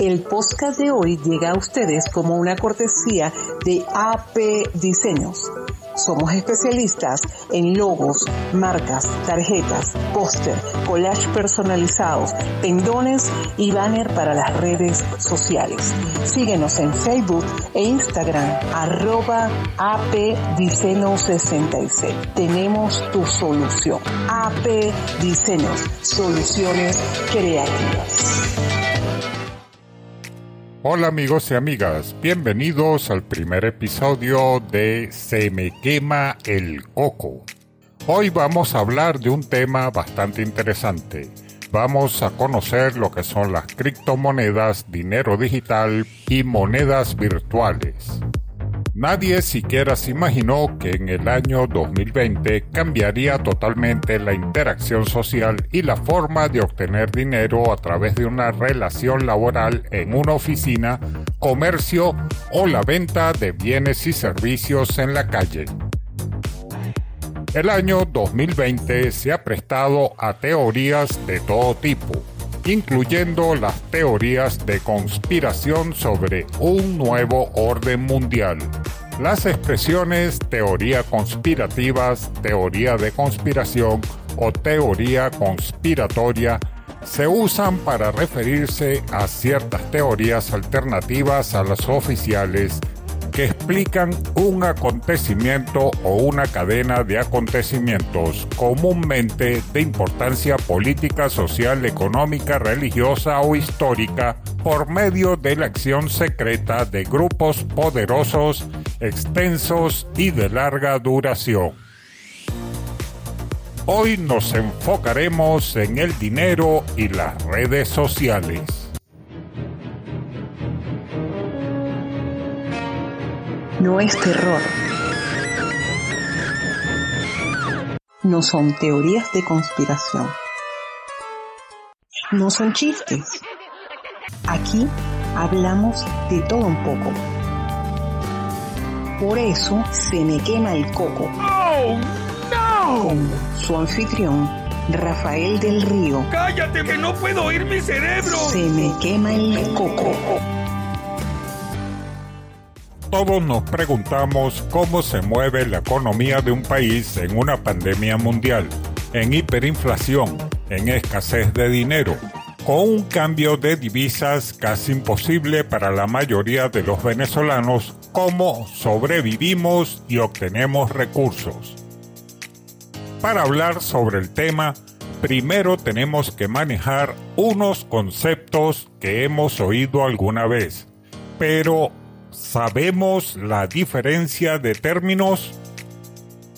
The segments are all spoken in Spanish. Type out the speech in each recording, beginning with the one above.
El podcast de hoy llega a ustedes como una cortesía de AP Diseños. Somos especialistas en logos, marcas, tarjetas, póster, collage personalizados, pendones y banner para las redes sociales. Síguenos en Facebook e Instagram arroba apdiseño66. Tenemos tu solución. AP Diseños, soluciones creativas. Hola amigos y amigas, bienvenidos al primer episodio de Se me quema el coco. Hoy vamos a hablar de un tema bastante interesante. Vamos a conocer lo que son las criptomonedas, dinero digital y monedas virtuales. Nadie siquiera se imaginó que en el año 2020 cambiaría totalmente la interacción social y la forma de obtener dinero a través de una relación laboral en una oficina, comercio o la venta de bienes y servicios en la calle. El año 2020 se ha prestado a teorías de todo tipo, incluyendo las teorías de conspiración sobre un nuevo orden mundial. Las expresiones teoría conspirativas, teoría de conspiración o teoría conspiratoria se usan para referirse a ciertas teorías alternativas a las oficiales que explican un acontecimiento o una cadena de acontecimientos comúnmente de importancia política, social, económica, religiosa o histórica por medio de la acción secreta de grupos poderosos, extensos y de larga duración. Hoy nos enfocaremos en el dinero y las redes sociales. no es terror. No son teorías de conspiración. No son chistes. Aquí hablamos de todo un poco. Por eso se me quema el coco. ¡Oh, no! Con su anfitrión, Rafael del Río. ¡Cállate que no puedo oír mi cerebro! Se me quema el coco. Todos nos preguntamos cómo se mueve la economía de un país en una pandemia mundial, en hiperinflación, en escasez de dinero, un cambio de divisas casi imposible para la mayoría de los venezolanos, cómo sobrevivimos y obtenemos recursos. Para hablar sobre el tema, primero tenemos que manejar unos conceptos que hemos oído alguna vez, pero ¿Sabemos la diferencia de términos?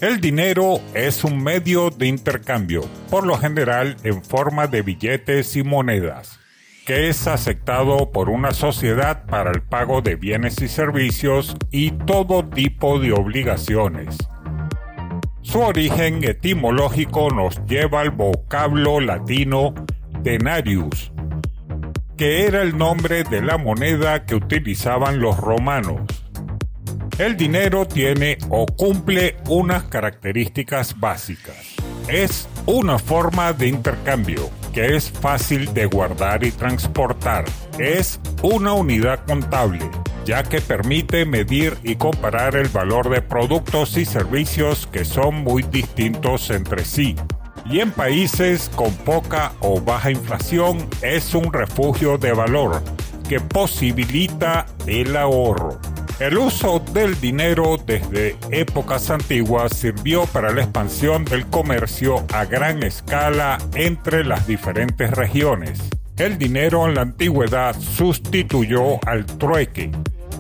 El dinero es un medio de intercambio, por lo general en forma de billetes y monedas, que es aceptado por una sociedad para el pago de bienes y servicios y todo tipo de obligaciones. Su origen etimológico nos lleva al vocablo latino denarius, que era el nombre de la moneda que utilizaban los romanos. El dinero tiene o cumple unas características básicas. Es una forma de intercambio que es fácil de guardar y transportar. Es una unidad contable, ya que permite medir y comparar el valor de productos y servicios que son muy distintos entre sí y en países con poca o baja inflación es un refugio de valor que posibilita el ahorro. El uso del dinero desde épocas antiguas sirvió para la expansión del comercio a gran escala entre las diferentes regiones. El dinero en la antigüedad sustituyó al trueque,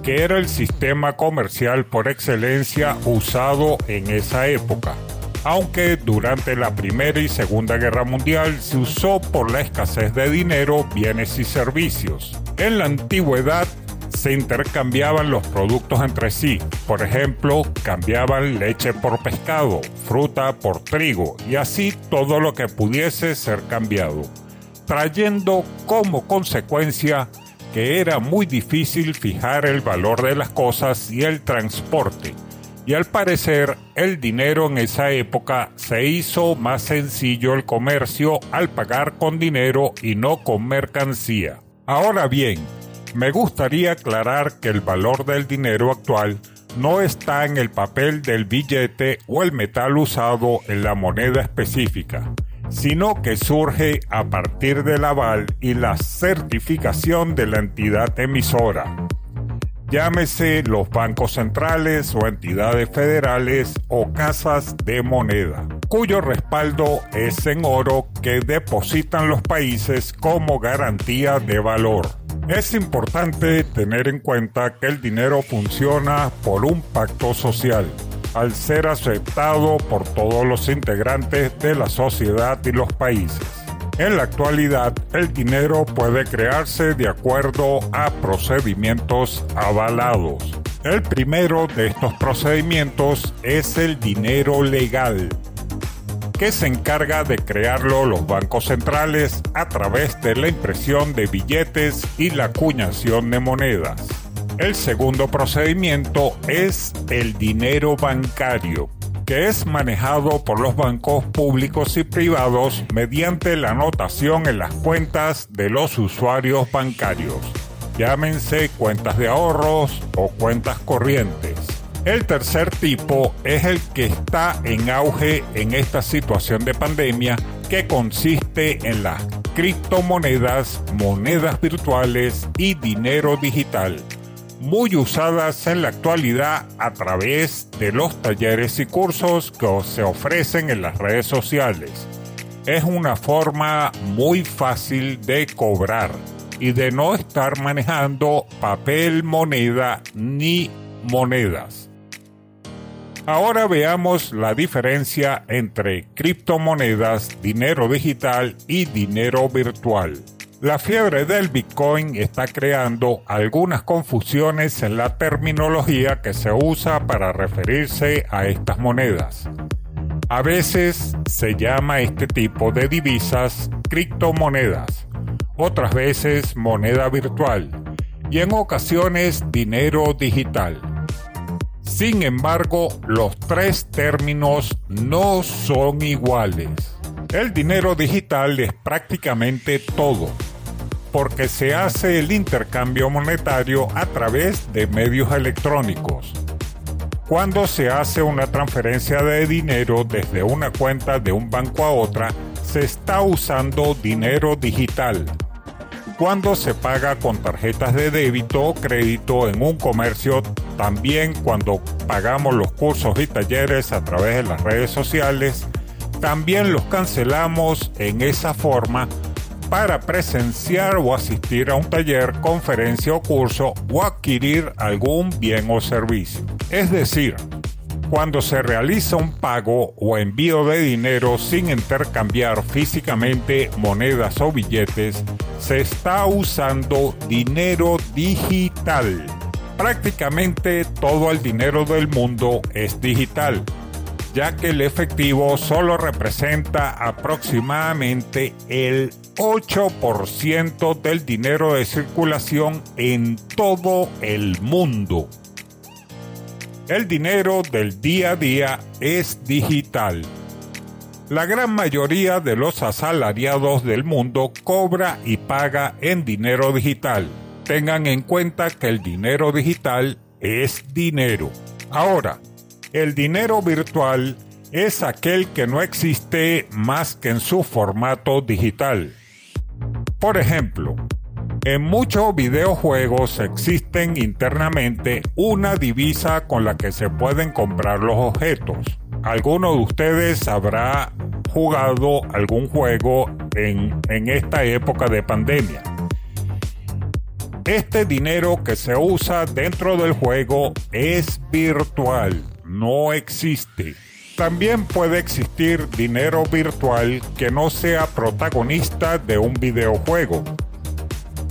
que era el sistema comercial por excelencia usado en esa época aunque durante la Primera y Segunda Guerra Mundial se usó por la escasez de dinero, bienes y servicios. En la antigüedad se intercambiaban los productos entre sí. Por ejemplo, cambiaban leche por pescado, fruta por trigo y así todo lo que pudiese ser cambiado, trayendo como consecuencia que era muy difícil fijar el valor de las cosas y el transporte y al parecer el dinero en esa época se hizo más sencillo el comercio al pagar con dinero y no con mercancía. Ahora bien, Me gustaría aclarar que el valor del dinero actual no está en el papel del billete o el metal usado en la moneda específica, sino que surge a partir del aval y la certificación de la entidad emisora. Llámese los bancos centrales o entidades federales o casas de moneda, cuyo respaldo es en oro que depositan los países como garantía de valor. Es importante tener en cuenta que el dinero funciona por un pacto social, al ser aceptado por todos los integrantes de la sociedad y los países. En la actualidad, el dinero puede crearse de acuerdo a procedimientos avalados. El primero de estos procedimientos es el dinero legal, que se encarga de crearlo los bancos centrales a través de la impresión de billetes y la acuñación de monedas. El segundo procedimiento es el dinero bancario, que es manejado por los bancos públicos y privados mediante la anotación en las cuentas de los usuarios bancarios, llámense cuentas de ahorros o cuentas corrientes. El tercer tipo es el que está en auge en esta situación de pandemia que consiste en las criptomonedas, monedas virtuales y dinero digital, muy usadas en la actualidad a través de los talleres y cursos que se ofrecen en las redes sociales. Es una forma muy fácil de cobrar y de no estar manejando papel moneda ni monedas. Ahora veamos la diferencia entre criptomonedas, dinero digital y dinero virtual. La fiebre del Bitcoin está creando algunas confusiones en la terminología que se usa para referirse a estas monedas. A veces se llama este tipo de divisas criptomonedas, otras veces moneda virtual y en ocasiones dinero digital. Sin embargo, los tres términos no son iguales. El dinero digital es prácticamente todo, porque se hace el intercambio monetario a través de medios electrónicos. Cuando se hace una transferencia de dinero desde una cuenta de un banco a otra, se está usando dinero digital, cuando se paga con tarjetas de débito o crédito en un comercio, también cuando pagamos los cursos y talleres a través de las redes sociales, también los cancelamos en esa forma para presenciar o asistir a un taller, conferencia o curso o adquirir algún bien o servicio. Es decir, cuando se realiza un pago o envío de dinero sin intercambiar físicamente monedas o billetes, se está usando dinero digital. Prácticamente todo el dinero del mundo es digital, ya que el efectivo solo representa aproximadamente el 8% del dinero de circulación en todo el mundo. El dinero del día a día es digital. La gran mayoría de los asalariados del mundo cobra y paga en dinero digital. Tengan en cuenta que el dinero digital es dinero. Ahora, el dinero virtual es aquel que no existe más que en su formato digital. Por ejemplo, en muchos videojuegos existen internamente una divisa con la que se pueden comprar los objetos. ¿Alguno de ustedes habrá jugado algún juego en, en esta época de pandemia? Este dinero que se usa dentro del juego es virtual, no existe. También puede existir dinero virtual que no sea protagonista de un videojuego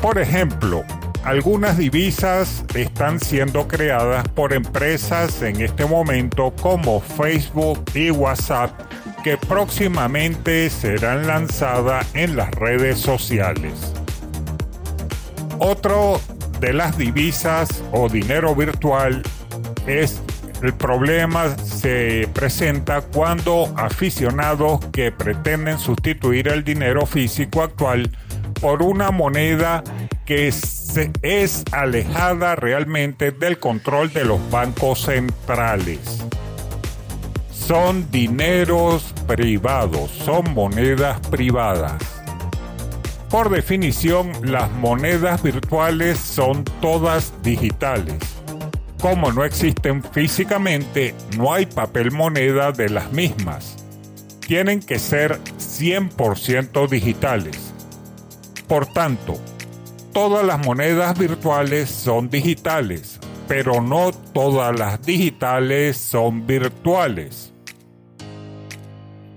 por ejemplo, algunas divisas están siendo creadas por empresas en este momento como Facebook y WhatsApp que próximamente serán lanzadas en las redes sociales. Otro de las divisas o dinero virtual es el problema se presenta cuando aficionados que pretenden sustituir el dinero físico actual por una moneda que es alejada realmente del control de los bancos centrales. Son dineros privados, son monedas privadas. Por definición, las monedas virtuales son todas digitales. Como no existen físicamente, no hay papel moneda de las mismas. Tienen que ser 100% digitales. Por tanto, todas las monedas virtuales son digitales, pero no todas las digitales son virtuales.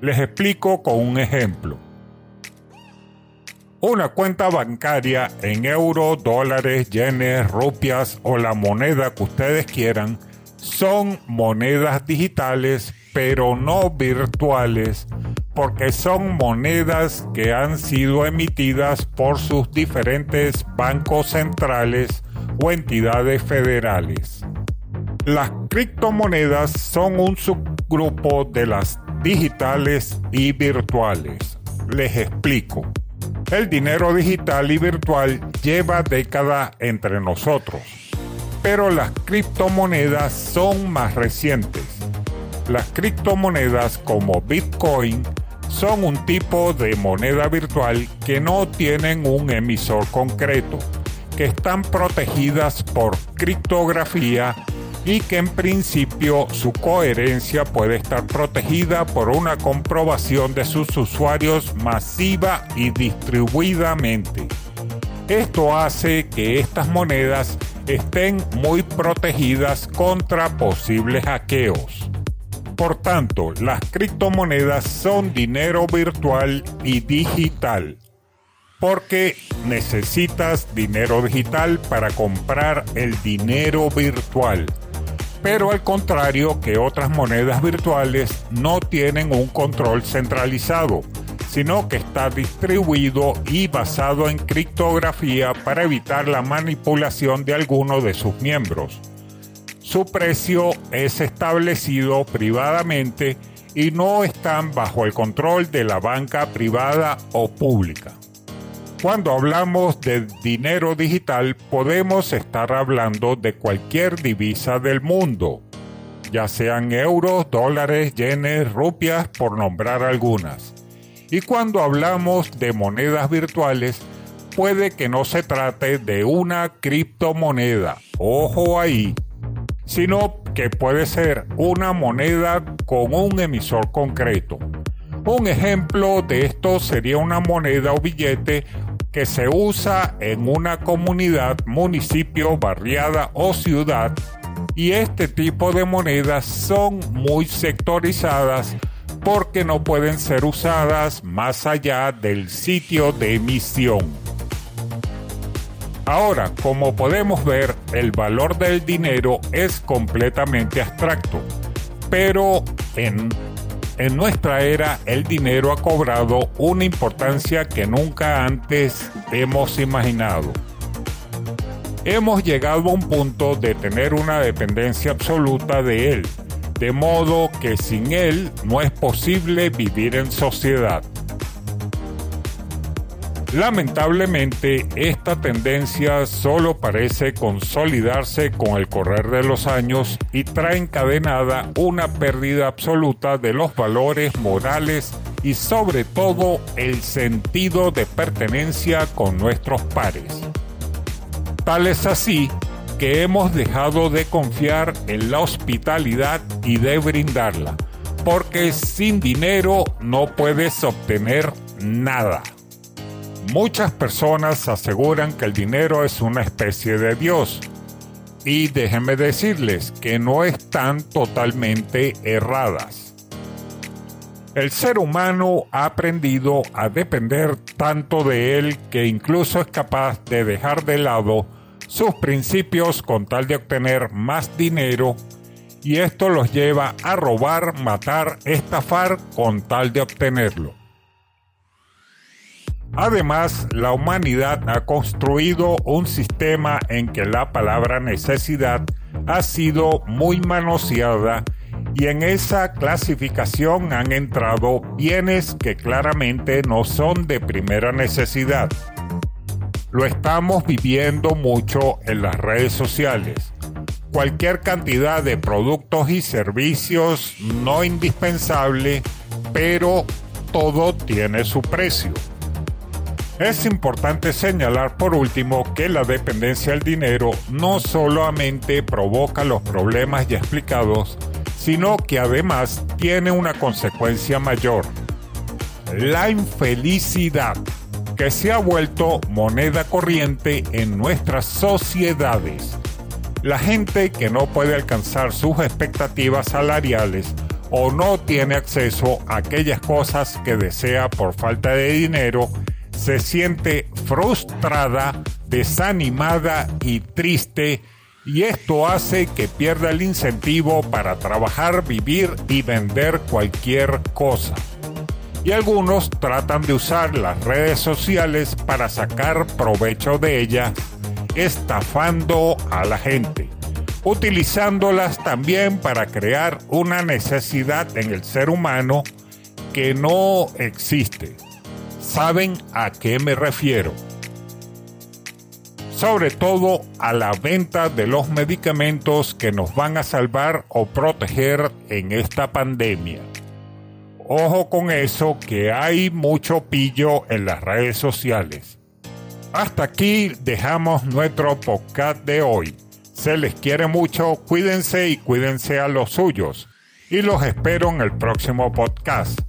Les explico con un ejemplo. Una cuenta bancaria en euros, dólares, yenes, rupias o la moneda que ustedes quieran son monedas digitales pero no virtuales porque son monedas que han sido emitidas por sus diferentes bancos centrales o entidades federales. Las criptomonedas son un subgrupo de las digitales y virtuales. Les explico. El dinero digital y virtual lleva décadas entre nosotros, pero las criptomonedas son más recientes. Las criptomonedas como Bitcoin son un tipo de moneda virtual que no tienen un emisor concreto, que están protegidas por criptografía y que en principio su coherencia puede estar protegida por una comprobación de sus usuarios masiva y distribuidamente. Esto hace que estas monedas estén muy protegidas contra posibles hackeos. Por tanto, las criptomonedas son dinero virtual y digital porque necesitas dinero digital para comprar el dinero virtual pero al contrario que otras monedas virtuales no tienen un control centralizado, sino que está distribuido y basado en criptografía para evitar la manipulación de alguno de sus miembros. Su precio es establecido privadamente y no están bajo el control de la banca privada o pública. Cuando hablamos de dinero digital podemos estar hablando de cualquier divisa del mundo, ya sean euros, dólares, yenes, rupias, por nombrar algunas. Y cuando hablamos de monedas virtuales, puede que no se trate de una criptomoneda, ojo ahí, sino que puede ser una moneda con un emisor concreto. Un ejemplo de esto sería una moneda o billete que se usa en una comunidad, municipio, barriada o ciudad y este tipo de monedas son muy sectorizadas porque no pueden ser usadas más allá del sitio de emisión. Ahora, como podemos ver, el valor del dinero es completamente abstracto, pero en en nuestra era el dinero ha cobrado una importancia que nunca antes hemos imaginado. Hemos llegado a un punto de tener una dependencia absoluta de él, de modo que sin él no es posible vivir en sociedad. Lamentablemente, esta tendencia solo parece consolidarse con el correr de los años y trae encadenada una pérdida absoluta de los valores morales y sobre todo el sentido de pertenencia con nuestros pares. Tal es así que hemos dejado de confiar en la hospitalidad y de brindarla, porque sin dinero no puedes obtener nada. Muchas personas aseguran que el dinero es una especie de Dios. Y déjenme decirles que no están totalmente erradas. El ser humano ha aprendido a depender tanto de él que incluso es capaz de dejar de lado sus principios con tal de obtener más dinero y esto los lleva a robar, matar, estafar con tal de obtenerlo. Además, la humanidad ha construido un sistema en que la palabra necesidad ha sido muy manoseada y en esa clasificación han entrado bienes que claramente no son de primera necesidad. lo estamos viviendo mucho en las redes sociales. Cualquier cantidad de productos y servicios no indispensable, pero todo tiene su precio. Es importante señalar por último que la dependencia del dinero no solamente provoca los problemas ya explicados, sino que además tiene una consecuencia mayor, la infelicidad, que se ha vuelto moneda corriente en nuestras sociedades. La gente que no puede alcanzar sus expectativas salariales o no tiene acceso a aquellas cosas que desea por falta de dinero, se siente frustrada, desanimada y triste y esto hace que pierda el incentivo para trabajar, vivir y vender cualquier cosa. Y algunos tratan de usar las redes sociales para sacar provecho de ellas, estafando a la gente, utilizándolas también para crear una necesidad en el ser humano que no existe. ¿Saben a qué me refiero? Sobre todo a la venta de los medicamentos que nos van a salvar o proteger en esta pandemia. Ojo con eso que hay mucho pillo en las redes sociales. Hasta aquí dejamos nuestro podcast de hoy. Se les quiere mucho, cuídense y cuídense a los suyos. Y los espero en el próximo podcast.